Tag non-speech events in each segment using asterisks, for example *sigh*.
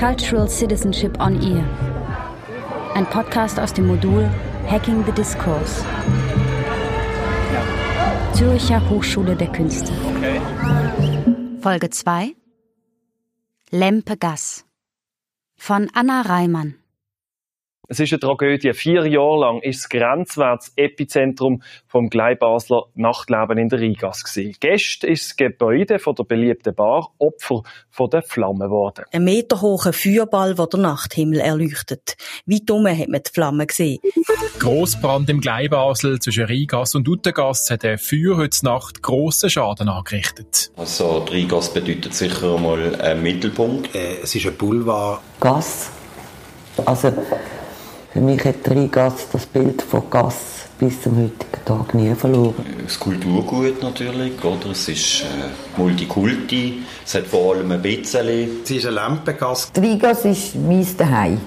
Cultural Citizenship on Ear. Ein Podcast aus dem Modul Hacking the Discourse. Zürcher Hochschule der Künste. Folge 2 Lempe-Gass von Anna Reimann. Es ist eine Tragödie. Vier Jahre lang ist das grenzwertes Epizentrum vom Gleibasler Nachtleben in der Rheingasse gewesen. Gäste ist das Gebäude von der beliebten Bar Opfer von der Flamme geworden. Ein meterhoher Feuerball, der den Nachthimmel erleuchtet. Weit oben hat man die Flamme gesehen. Grossbrand im Gleibasel zwischen Rheingasse und Uttengasse hat der Feuer heute Nacht grossen Schaden angerichtet. Also die Rheingasse bedeutet sicher einmal ein Mittelpunkt. Äh, es ist ein Boulevard. Gas. Also für mich hat Rheingasse das Bild von Gas bis zum heutigen Tag nie verloren. Das Kulturgut natürlich, oder? Es ist äh, Multikulti, es hat vor allem ein bisschen... Es ist eine Lampengasse. Die Rheingasse ist mein Zuhause.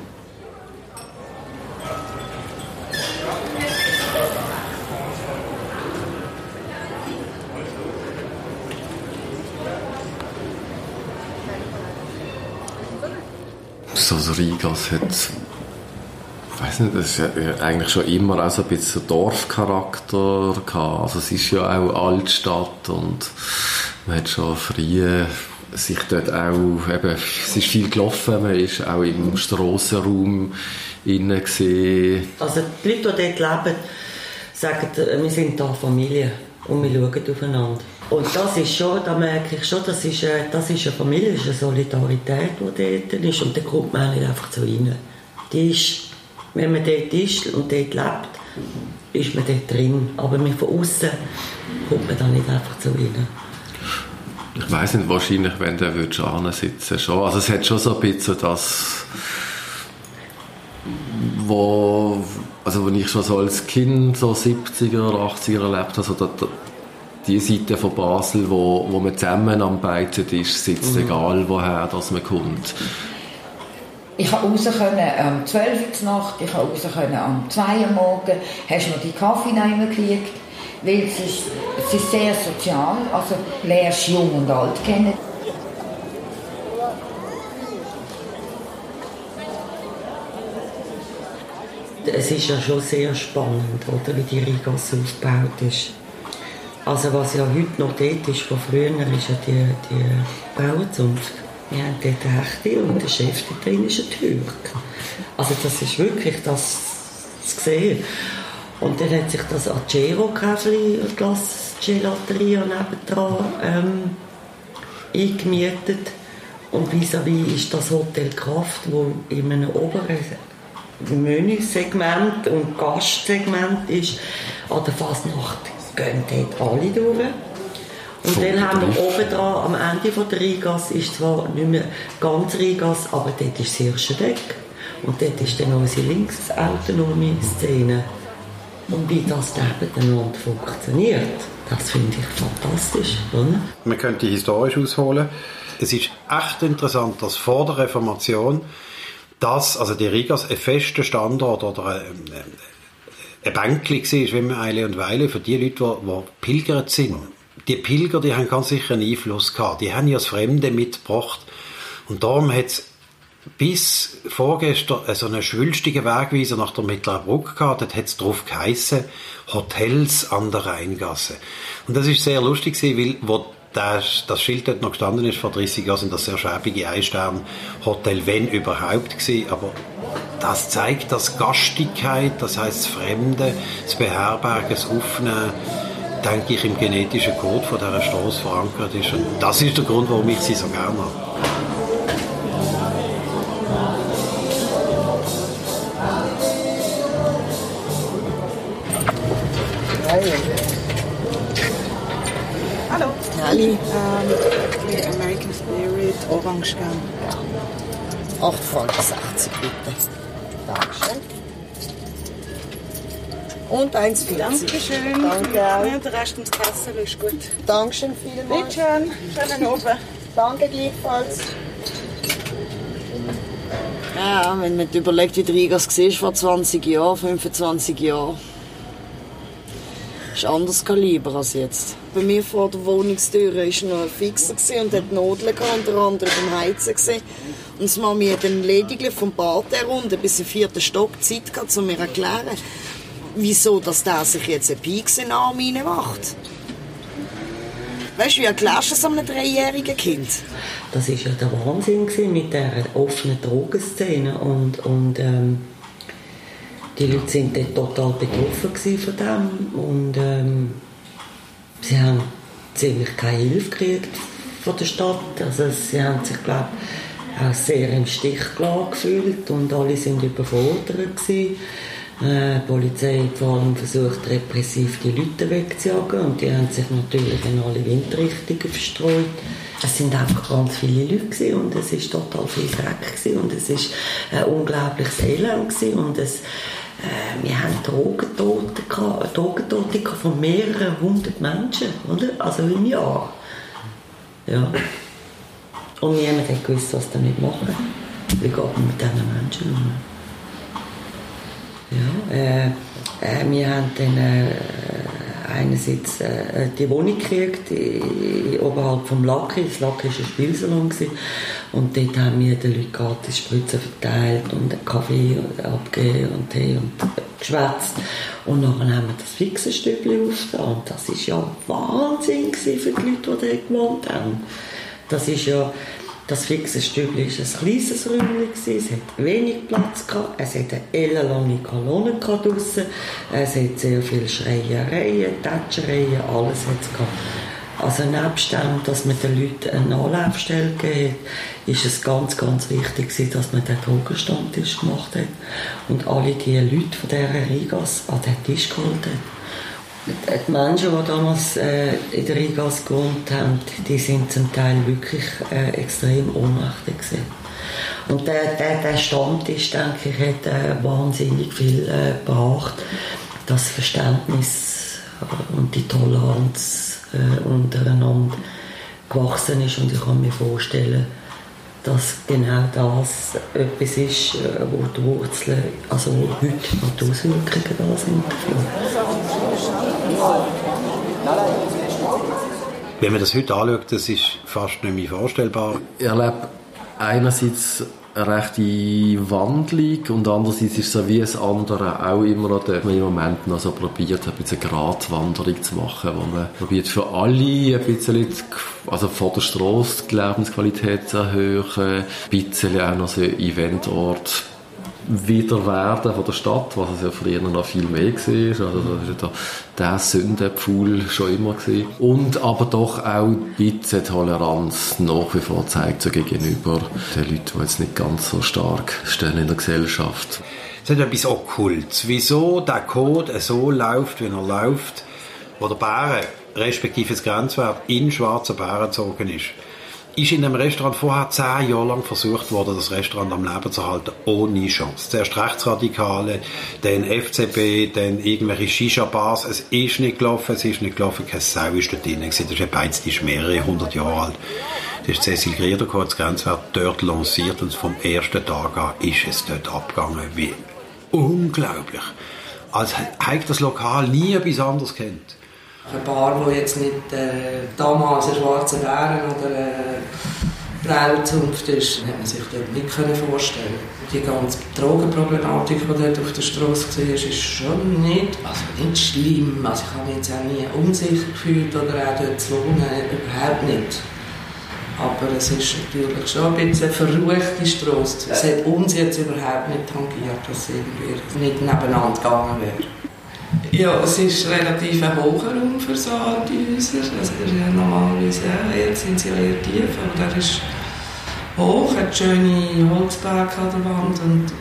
So, also Rigas hat, weiß nicht, das ist eigentlich schon immer auch so ein bisschen Dorfcharakter gehabt. Also es ist ja auch Altstadt und man hat schon früher sich dort auch, eben, es ist viel gelaufen, man ist auch im Strassenraum innen gesehen. Also die Leute, die dort leben, sagen, wir sind da Familie und wir schauen aufeinander. Und das ist schon, da merke ich schon, das ist, eine, das ist eine Familie, das ist eine Solidarität, die dort ist. Und da kommt man einfach so rein. Die ist, wenn man dort ist und dort lebt, ist man dort drin. Aber von außen kommt man da nicht einfach so rein. Ich weiß nicht, wahrscheinlich, wenn der würde sitzen schon. Also es hat schon so ein bisschen das, wo, also wenn ich schon so als Kind so 70er, 80er erlebt habe, also da, da, die Seite von Basel, wo, wo man zusammen am Beizen ist, sitzt, mhm. egal woher dass man kommt. Ich konnte raus können um 12 Uhr Nacht, ich konnte raus können um 2 Uhr morgens, hast noch die Kaffee gekriegt, weil es ist, es ist sehr sozial, also lernst jung und alt kennen. Es ist ja schon sehr spannend, oder, wie die Rigas aufgebaut ist. Also was ja heute noch dort ist, von früher ist ja die, die Bauernzunft. Wir haben dort eine Hechte und der Chef da drin ist ein Türk. Also das ist wirklich das zu sehen. Und dann hat sich das Acero-Käfli, Glas Gelateria nebendran ähm, eingemietet. Und vis-à-vis -vis ist das Hotel Kraft, wo in einem oberen Menüsegment und Gastsegment ist, an der Fasnacht gehen dort alle durch. Und Voll dann haben wir oben dran, am Ende von der Rheingasse, ist zwar nicht mehr ganz Rheingasse, aber dort ist das erste Deck. Und dort ist dann unsere linksautonome Szene. Und wie das nebeneinander funktioniert, das finde ich fantastisch. Oder? Man könnte historisch ausholen. Es ist echt interessant, dass vor der Reformation das, also die Rigas, ein fester Standort oder ein, ein Bänkli war, wie man Eile und Weile, für die Leute, die, die pilgert sind. Die Pilger, die haben ganz sicher einen Einfluss gehabt. Die haben ja das Fremde mitgebracht. Und darum hat es bis vorgestern so einen schwülstigen Wegweiser nach der Mittleren Brücke gehabt. Dort hat es drauf geheissen, Hotels an der Rheingasse. Und das ist sehr lustig weil wo das, das Schild dort noch gestanden ist vor 30 Jahren, sind das sehr schäbige Einstern-Hotel, wenn überhaupt gewesen. Aber das zeigt, dass Gastigkeit, das heißt das Fremde, das Beherbergen, das Aufnehmen, denke ich, im genetischen Code von dieser Straße verankert ist. Und das ist der Grund, warum ich sie so gerne habe. Hallo. Ali. Ähm, American Spirit, Orange gern. 8 Franken 60 bitte. Dankeschön. Und 1,40. Dankeschön. Danke auch. Ja, der Rest ins Kassel ist gut. Dankeschön vielmals. Bitte schön. Schönen Abend. Danke gleichfalls. Ja, wenn man überlegt, wie der Rigas war vor 20 Jahren, 25 Jahren. Das ist ein anderes Kaliber als jetzt. Bei mir vor der Wohnungstür war noch ein Fixer und hat Nodeln unter anderem beim Heizen. Gewesen. Und das Mami hat dann lediglich vom Bad herunter bis zum vierten Stock Zeit gehabt, um mir zu erklären, wieso dass der sich jetzt ein Pieks in den Arm reinmacht. Weißt du, wie erklärst du das einem dreijährigen Kind? Das war ja der Wahnsinn mit der offenen Drogenszene und, und ähm, die Leute sind dort total betroffen von dem und ähm, sie haben ziemlich keine Hilfe gekriegt von der Stadt. Also sie haben sich, glaube auch sehr im Stich gefühlt und alle sind überfordert gewesen. Äh, die Polizei hat vor allem versucht, repressiv die Leute wegzujagen und die haben sich natürlich in alle Windrichtungen verstreut. Es sind einfach ganz viele Leute und es ist total viel Dreck gewesen und es ist ein unglaubliches Elend gewesen und es, äh, wir haben Drogentote, Drogentote von mehreren hundert Menschen, oder? Also im Jahr. Ja. Und niemand hat gewusst, was damit machen. Wie geht man mit diesen Menschen um? Ja, äh, äh, wir haben dann äh, einerseits äh, die Wohnung gekriegt, die, oberhalb vom Lacki. Das Lacki war ein Spielsalon. Gewesen. Und dort haben wir den Leuten gratis Spritzen verteilt und einen Kaffee abgegeben und Tee und geschwätzt. Und dann haben wir das fixe Stübchen aufgetan. Und das war ja Wahnsinn für die Leute, die dort gewohnt haben. Das ist ja das fixe Stübli war ein kleines Räumchen, es hat wenig Platz gehabt, es hat eine ellenlange Kolonne draussen, es hat sehr viele Schreiereien, Tätschereien, alles hat es. Also nebst dem, dass man den Leuten eine Anlaufstelle gegeben hat, ist es ganz, ganz wichtig dass man den Drogenstammtisch gemacht hat und alle die Leute von dieser Rigas an den Tisch geholt hat. Die Menschen, die damals äh, in der Rigas gewohnt haben, die sind zum Teil wirklich äh, extrem ohnmächtig gewesen. Und der, der, der Stammtisch, denke ich, hat äh, wahnsinnig viel äh, gebracht. Das Verständnis und die Toleranz äh, untereinander gewachsen ist. Und ich kann mir vorstellen, dass genau das etwas ist, äh, wo die Wurzeln, also wo heute noch die Auswirkungen da sind. Wenn man das heute anschaut, das ist fast nicht mehr vorstellbar. Ich erlebe einerseits eine rechte Wandlung und andererseits ist es so wie das andere auch immer noch, dass man im Moment noch so probiert, ein eine Gratwanderung zu machen, wo man probiert für alle ein bisschen, also vor der Straße die Lebensqualität zu erhöhen, ein bisschen auch noch so Eventort wieder werden von der Stadt, was es ja früher noch viel mehr war. Also das war der Sündenpfuhl schon immer gewesen. Und aber doch auch ein bisschen Toleranz nach wie vor zeigt so gegenüber den Leuten, die jetzt nicht ganz so stark stehen in der Gesellschaft. Es hat etwas Okkultes. Wieso der Code so läuft, wie er läuft, wo der Bären, respektive das Grenzwert, in schwarzen Bären gezogen ist ist in einem Restaurant vorher zehn Jahre lang versucht worden, das Restaurant am Leben zu halten, ohne Chance. Zuerst Rechtsradikale, dann FCB, dann irgendwelche Shisha-Bars. Es ist nicht gelaufen, es ist nicht gelaufen, keine Sau ist dort drin. Das ist ein Beiz, die ist mehrere hundert Jahre alt. Das ist Cecil Grieder, das Grenzwert dort lanciert und vom ersten Tag an ist es dort abgegangen wie unglaublich. Als hätte das Lokal nie etwas anderes kennt. Ein Bar, die jetzt nicht äh, damals ein schwarzer Bären oder äh, Brauzunft ist, hätte man sich dort nicht können vorstellen Die ganze Drogenproblematik, die dort auf der Straße war, ist schon nicht, also nicht schlimm. Also ich habe mich jetzt auch nie unsicher gefühlt oder auch dort zu wohnen, überhaupt nicht. Aber es ist natürlich schon ein bisschen eine verruchte Straße. Es hat uns jetzt überhaupt nicht tangiert, dass irgendwie nicht nebeneinander gegangen wäre. Ja, es ist relativ ein hoher Raum für so alte Häuser. Also ja normalerweise, ja, jetzt sind sie eher tief, aber der ist hoch, hat schöne Holzberge an der Wand und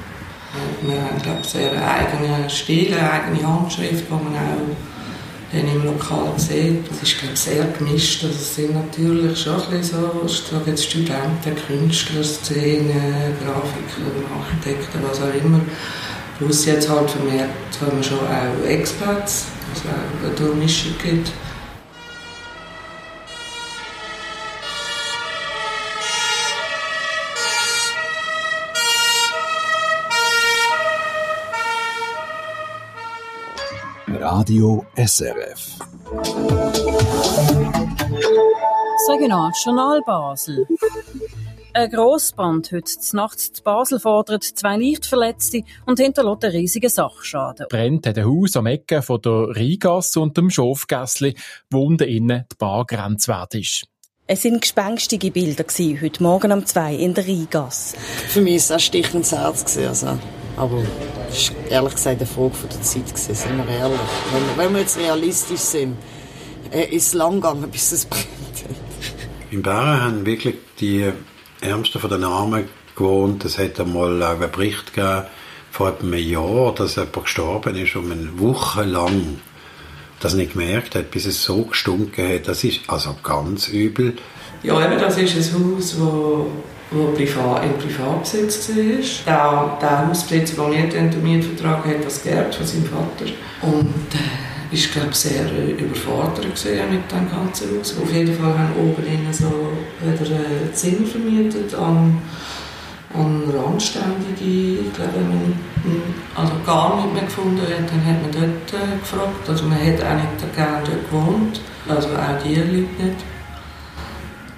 wir haben, glaube sehr eigene Stil, eine eigene Handschrift, die man auch dann im Lokal sieht. Es ist, glaube sehr gemischt. Also es sind natürlich schon ein bisschen so, Studenten, Künstler, Szenen, Grafiker, Architekten, was auch immer. Plus jetzt halt vermehrt haben wir schon auch Expats, also auch eine Durchmischung gibt. Radio SRF. Regional Journal Basel. Ein Grossbrand heute nachts zu Basel fordert zwei Leichtverletzte und hinterlässt einen riesigen Sachschaden. Brennt hat ein Haus am Ecke von der Rheingasse und dem Schofgässli, wo unten innen die Bar grenzwert ist. Es waren gespenstige Bilder heute Morgen um zwei in der Rheingasse. Für mich war es ein Stich ins Herz. Also. Aber das war ehrlich gesagt eine Frage von der Zeit, gewesen, sind wir ehrlich. Wenn, wenn wir jetzt realistisch sind, äh, ist es lang gegangen, *laughs* bis es brennt. In Bern haben wirklich die Ärmsten von den Armen gewohnt. Es hat einmal einen Bericht gegeben, vor einem Jahr, dass jemand gestorben ist, um eine Woche lang das nicht gemerkt hat, bis es so gestunken hat. Das ist also ganz übel. Ja, eben, das ist ein Haus, wo, wo privat, im Privatbesitz war. Der, der Hausbesitzer, der mir den Mietvertrag hat, das geerbt von seinem Vater. Und äh, ich glaube sehr äh, überfordert mit dem ganzen Haus. Auf jeden Fall haben oben innen so wieder äh, Zimmer vermietet an an Randständige, ich glaube, wenn man also gar nicht mehr gefunden hat, dann hat man dort äh, gefragt. Also man hat auch nicht gerne dort gewohnt, also auch die Leute nicht.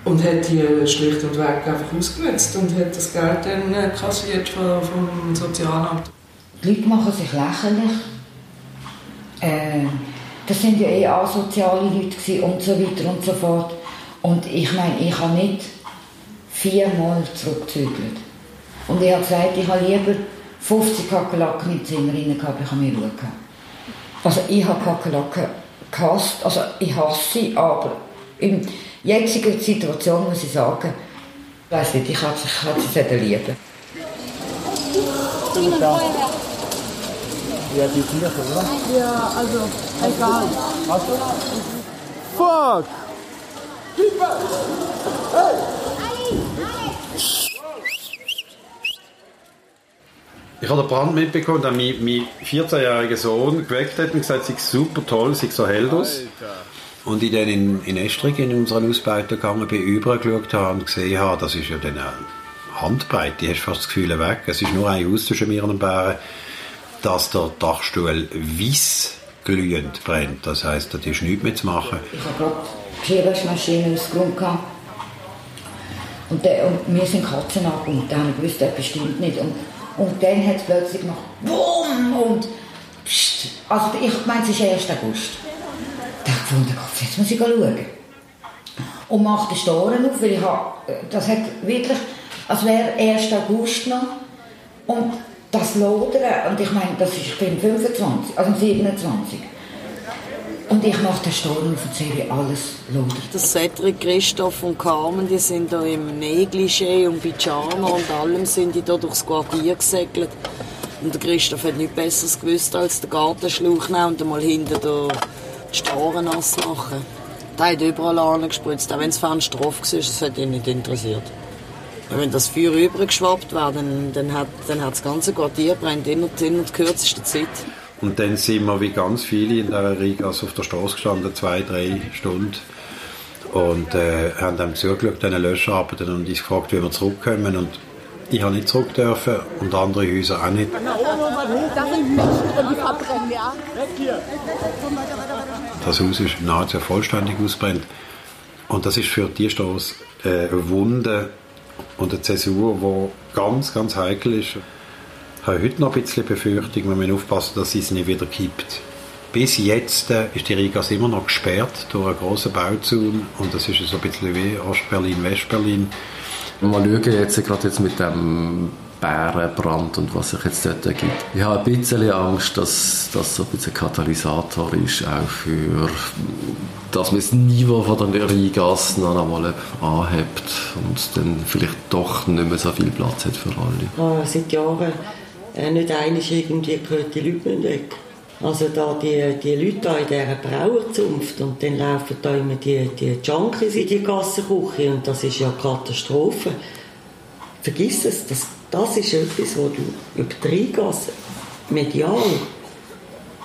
Und hat die schlicht und weg einfach ausgenutzt und hat das Geld dann äh, kassiert vom, vom Sozialamt. Die Leute machen sich lächerlich. Äh, das sind ja eh asoziale Leute und so weiter und so fort. Und ich meine, ich habe nicht viermal zurückgezügelt. Und ich habe gesagt, ich habe lieber 50 Kakerlaken im Zimmer rein gehabt, ich habe mir gehabt. Also ich habe Kakerlaken gehasst, also ich hasse sie, aber in jetziger Situation muss ich sagen, ich weiß nicht, ich habe sie lieben. Ja, die Tiere, oder? Ja, also, egal. Hast du? Fuck! Hey! Ich habe den Brand mitbekommen, dass mein, mein 14-jähriger Sohn geweckt hat und gesagt, es sei super toll, sieht so hell aus. Und ich dann in, in Estrig in unseren Ausbeuter gegangen bin, übergeschaut habe und gesehen habe, das ist ja dann eine Handbreite, hast fast das Gefühl weg. Es ist nur ein Aus zwischen mir und dem Bären, dass der Dachstuhl weiß glühend brennt. Das heisst, da ist nichts mehr zu machen. Ich habe gerade die Geschirrwaschmaschine ausgeräumt und, der, und mir sind Katzen abgekommen. Da habe ich gewusst, das bestimmt nicht. Und und dann hat es plötzlich gemacht, BUM! Und pst, also ich meine, es ist 1. August. Da habe ich gefunden, jetzt muss ich schauen. Und mache den Storen auf, weil ich habe, das hat wirklich, als wäre 1. August noch. Und das Lodern, und ich meine, das ist, ich bin 25, also 27. Und ich mache den auf und sehe, alles lodert. Der Cedric, Christoph und Carmen, die sind da im Negligé und Pyjama und allem sind die da durchs Quartier gesegelt. Und der Christoph hat nichts Besseres gewusst, als den Gartenschlauch nehmen und einmal hinten die Storen nass machen. Der hat überall angespritzt, auch wenn das Fenster offen war, das hat ihn nicht interessiert. Und wenn das Feuer übergeschwappt wäre, dann, dann, hat, dann das ganze Quartier brennt in der kürzesten Zeit. Und dann sind wir wie ganz viele in der Riga also auf der Straße gestanden, zwei, drei Stunden. Und äh, haben dann zugeschaut, diesen Löscharbeiten und uns gefragt, wie wir zurückkommen. Und ich habe nicht zurück dürfen und andere Häuser auch nicht. Das Haus ist nahezu vollständig ausbrennt. Und das ist für die Straße äh, eine Wunde und eine Zäsur, die ganz, ganz heikel ist. Ich habe heute noch ein bisschen Befürchtung, wir müssen aufpassen, dass es nicht wieder kippt. Bis jetzt äh, ist die Rigas immer noch gesperrt durch einen grossen Bauzaun und das ist so ein bisschen wie Ostberlin, Westberlin. Mal schauen jetzt gerade jetzt mit dem Bärenbrand und was sich jetzt dort ergibt. Ich habe ein bisschen Angst, dass das so ein bisschen Katalysator ist, auch für, dass man das Niveau von der Rheingasse noch einmal anhebt und dann vielleicht doch nicht mehr so viel Platz hat für alle. Oh, seit Jahren äh, nicht einig irgendwie gehört die Leute weg. Also da die, die Leute da in dieser Brauerzunft und dann laufen da immer die, die Junkies in die Gassenküche und das ist ja Katastrophe. Vergiss es, das, das ist etwas, wo du über die Rheingasse medial,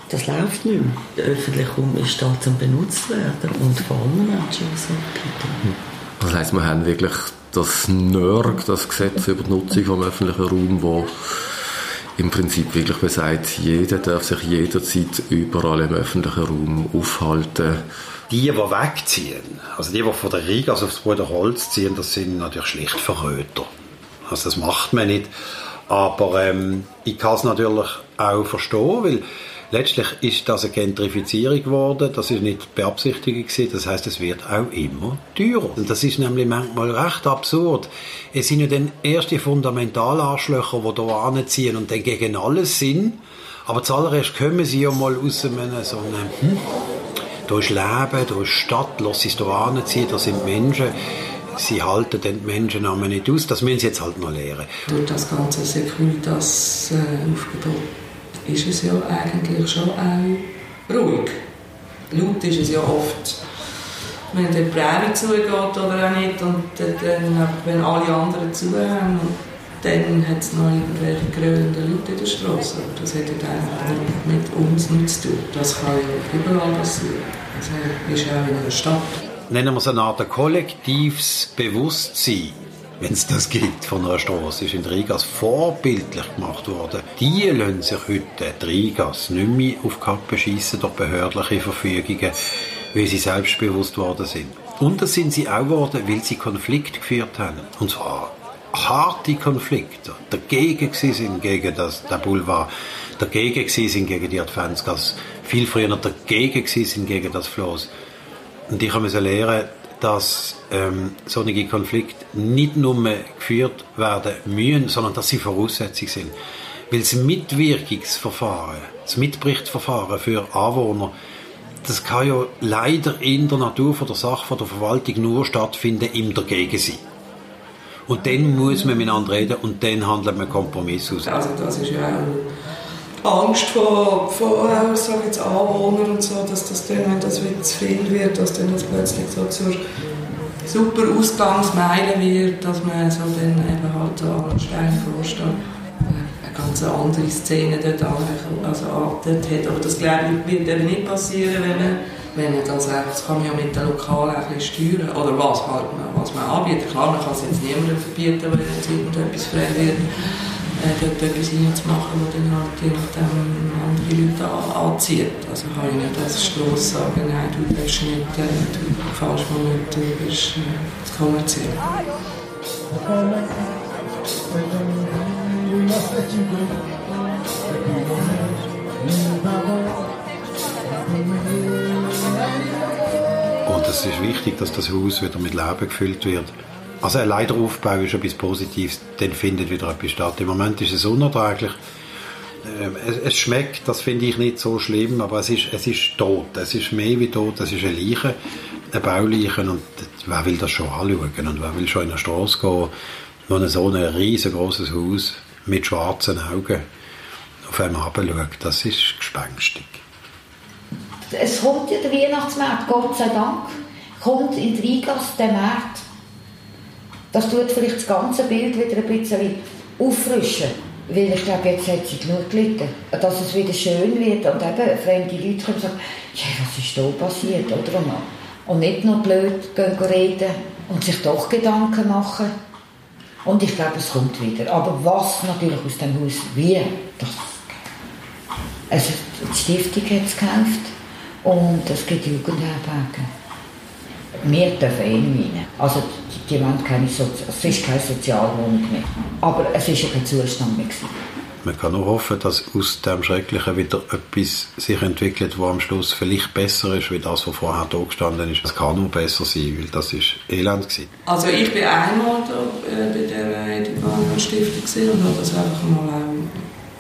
das läuft nicht mehr. Der öffentliche Raum ist da zum benutzt werden und vor allem Menschen, was so Das heisst, wir haben wirklich das NERG, das Gesetz über die Nutzung vom öffentlichen Raum, wo im Prinzip wirklich besagt, jeder darf sich jederzeit überall im öffentlichen Raum aufhalten die, die wegziehen, also die, die von der Rigas aufs Bruderholz ziehen, das sind natürlich schlicht Verröter. Also das macht man nicht. Aber ähm, ich kann es natürlich auch verstehen, weil letztlich ist das eine Gentrifizierung geworden. Das ist nicht beabsichtigt gewesen. Das heißt, es wird auch immer teurer. Und das ist nämlich manchmal recht absurd. Es sind ja dann erst die Fundamentalarschlöcher, die hier anziehen und dann gegen alles sind. Aber zuallererst kommen sie ja mal aus einem so einem, hm, da ist Leben, da ist Stadt, lass es hier anziehen, da sind Menschen sie halten den Menschen aber nicht aus. Das müssen sie jetzt halt noch lernen. Durch das ganze Securitas-Aufgebot ist es ja eigentlich schon auch ruhig. Laut ist es ja oft, wenn die Prärie zugeht oder auch nicht und dann, wenn alle anderen zuhören dann hat es noch irgendwelche grölenden Leute in der Straße. Das hat einfach mit uns nichts zu tun. Das kann ja überall passieren. Das ist auch in einer Stadt nennen wir es eine Art kollektives Bewusstsein, wenn es das gibt von einer Straße, ist in Rigas vorbildlich gemacht worden. Die lassen sich heute die nicht mehr auf Kappe schiessen durch behördliche Verfügungen, weil sie selbstbewusst worden sind. Und das sind sie auch geworden, weil sie Konflikt geführt haben. Und zwar harte Konflikte. Dagegen sind gegen das, der Boulevard, dagegen sind gegen die Adventsgasse, viel früher dagegen sind gegen das Floß. Und ich musste lernen, dass ähm, solche Konflikte nicht nur geführt werden müssen, sondern dass sie Voraussetzung sind. Weil das Mitwirkungsverfahren, das Mitberichtsverfahren für Anwohner, das kann ja leider in der Natur von der Sache von der Verwaltung nur stattfinden im Dagegensein. Und dann muss man miteinander reden und dann handelt man Kompromiss aus. Also das ist ja Angst vor, vor auch, sag jetzt, Anwohnern und so, dass das dann, wenn das wieder zu viel wird, dass dann das plötzlich so zur super Ausgangsmeile wird, dass man so dann eben halt an Stein vorsteht. Eine ganz andere Szene dort, also dort hat. Aber das glaube ich wird eben nicht passieren, wenn man wenn man das, das kann man ja mit den Lokalen ein bisschen steuern. Oder was, halt, was man anbietet. Klar, man kann es jetzt niemandem verbieten, wenn jetzt irgendetwas frei wird äh, dort etwas reinzumachen, das dann halt nachdem andere Leute anzieht. Also kann ich nicht als Strasse sagen, nein, du bist nicht, äh, du fährst mal nicht, du bist äh, kommerziell. Und es ist wichtig, dass das Haus wieder mit Leben gefüllt wird. Also ein Leiteraufbau ist etwas Positives, dann findet wieder etwas statt. Im Moment ist es unerträglich. Ähm, es, schmeckt, das finde ich nicht so schlimm, aber es ist, es ist tot. Es ist mehr wie tot, es ist eine Leiche, eine Bauleiche und wer will das schon anschauen und wer will schon in eine Straße gehen, wo so ein riesengroßes Haus mit schwarzen Augen auf einem herabschaut. Das ist gespenstig. Es kommt ja der Weihnachtsmarkt, Gott sei Dank, kommt in die Rigas der Markt das tut vielleicht das ganze Bild wieder ein bisschen auffrischen. Weil ich glaube, jetzt hat sie genug gelitten. Dass es wieder schön wird und eben fremde Leute kommen und sagen, was ist da passiert, oder? Und nicht nur blöd gehen reden und sich doch Gedanken machen. Und ich glaube, es kommt wieder. Aber was natürlich aus dem Haus wie, das also die Stiftung hat es gekauft und es gibt Jugendherbergen. Wir dürfen eh nicht rein. Also die wollen keine Sozi es ist keine Sozialwohnung mehr. Aber es war ja kein Zustand mehr. Gewesen. Man kann nur hoffen, dass aus dem Schrecklichen wieder etwas sich entwickelt, wo am Schluss vielleicht besser ist, wie das, was vorher da gestanden ist. Es kann nur besser sein, weil das ist elend gewesen. Also ich bin einmal da, äh, bei der Edipanian Stiftung und habe das einfach mal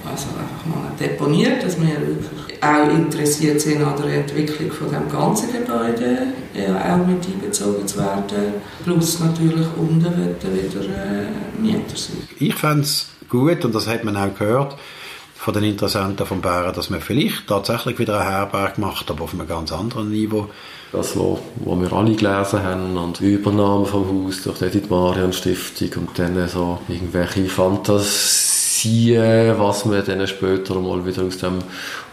also einfach mal deponiert, dass wir wirklich auch interessiert sind an der Entwicklung von dem ganzen Gebäude, ja, auch mit einbezogen zu werden. Plus natürlich unten wieder äh, Mieter sein. Ich fände es gut, und das hat man auch gehört, von den Interessenten von Bären, dass man vielleicht tatsächlich wieder eine Herberg macht, aber auf einem ganz anderen Niveau. Das, was wir alle gelesen haben, und die Übernahme vom Haus durch die Edith Marian Stiftung und dann so irgendwelche Fantasien ziehen, was man dann später mal wieder aus dem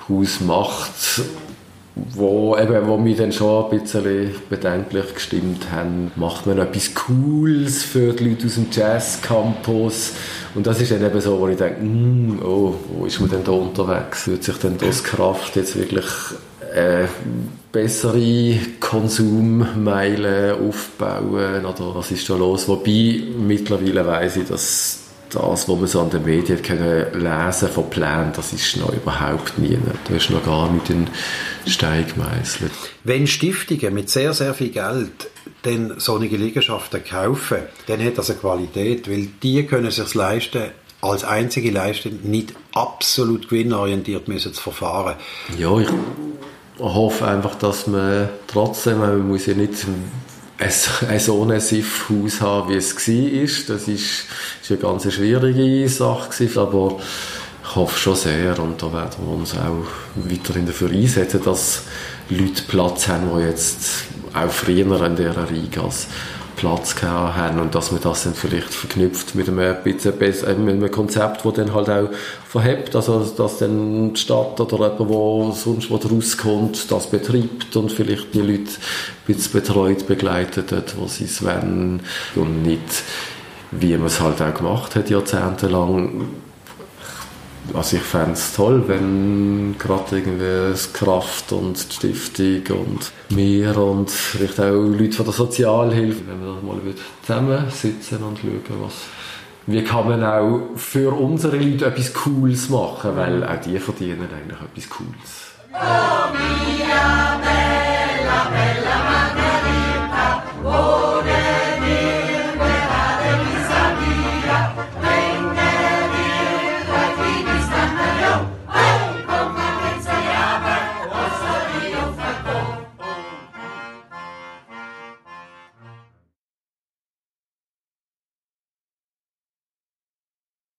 Haus macht, wo, eben, wo mich dann schon ein bisschen bedenklich gestimmt haben. Macht man etwas Cooles für die Leute aus dem Jazz-Campus? Und das ist dann eben so, wo ich denke, mm, oh, wo ist man denn da unterwegs? Wird sich denn das Kraft jetzt wirklich äh, bessere Konsummeilen aufbauen oder was ist da los? Wobei mittlerweile weiss ich, dass das, was man so an den Medien können lesen von Plänen, das ist noch überhaupt nie. Da ist noch gar nicht in Stein gemeißelt. Wenn Stiftungen mit sehr, sehr viel Geld dann solche Liegenschaften kaufen, dann hat das eine Qualität, weil die können sich leisten, als einzige leisten, nicht absolut gewinnorientiert müssen zu verfahren. Ja, ich hoffe einfach, dass man trotzdem, man muss ja nicht ein, so ein SIF-Haus haben, wie es war. Das ist eine ganz schwierige Sache aber ich hoffe schon sehr und da werden wir uns auch weiterhin dafür einsetzen, dass Leute Platz haben, die jetzt auch früher in dieser Rigas Platz gehabt haben und dass man das dann vielleicht verknüpft mit einem, besser, mit einem Konzept, das dann halt auch verhebt, also dass dann die Stadt oder jemand, wo sonst wo rauskommt, das betreibt und vielleicht die Leute ein bisschen betreut, begleitet hat, wo sie es wollen und nicht wie man es halt auch gemacht hat, jahrzehntelang also ich fände es toll, wenn gerade irgendwie Kraft und die Stiftung und wir und vielleicht auch Leute von der Sozialhilfe, wenn wir mal zusammensitzen und schauen, was, wie kann man auch für unsere Leute etwas Cooles machen, weil auch die verdienen eigentlich etwas Cooles. Oh,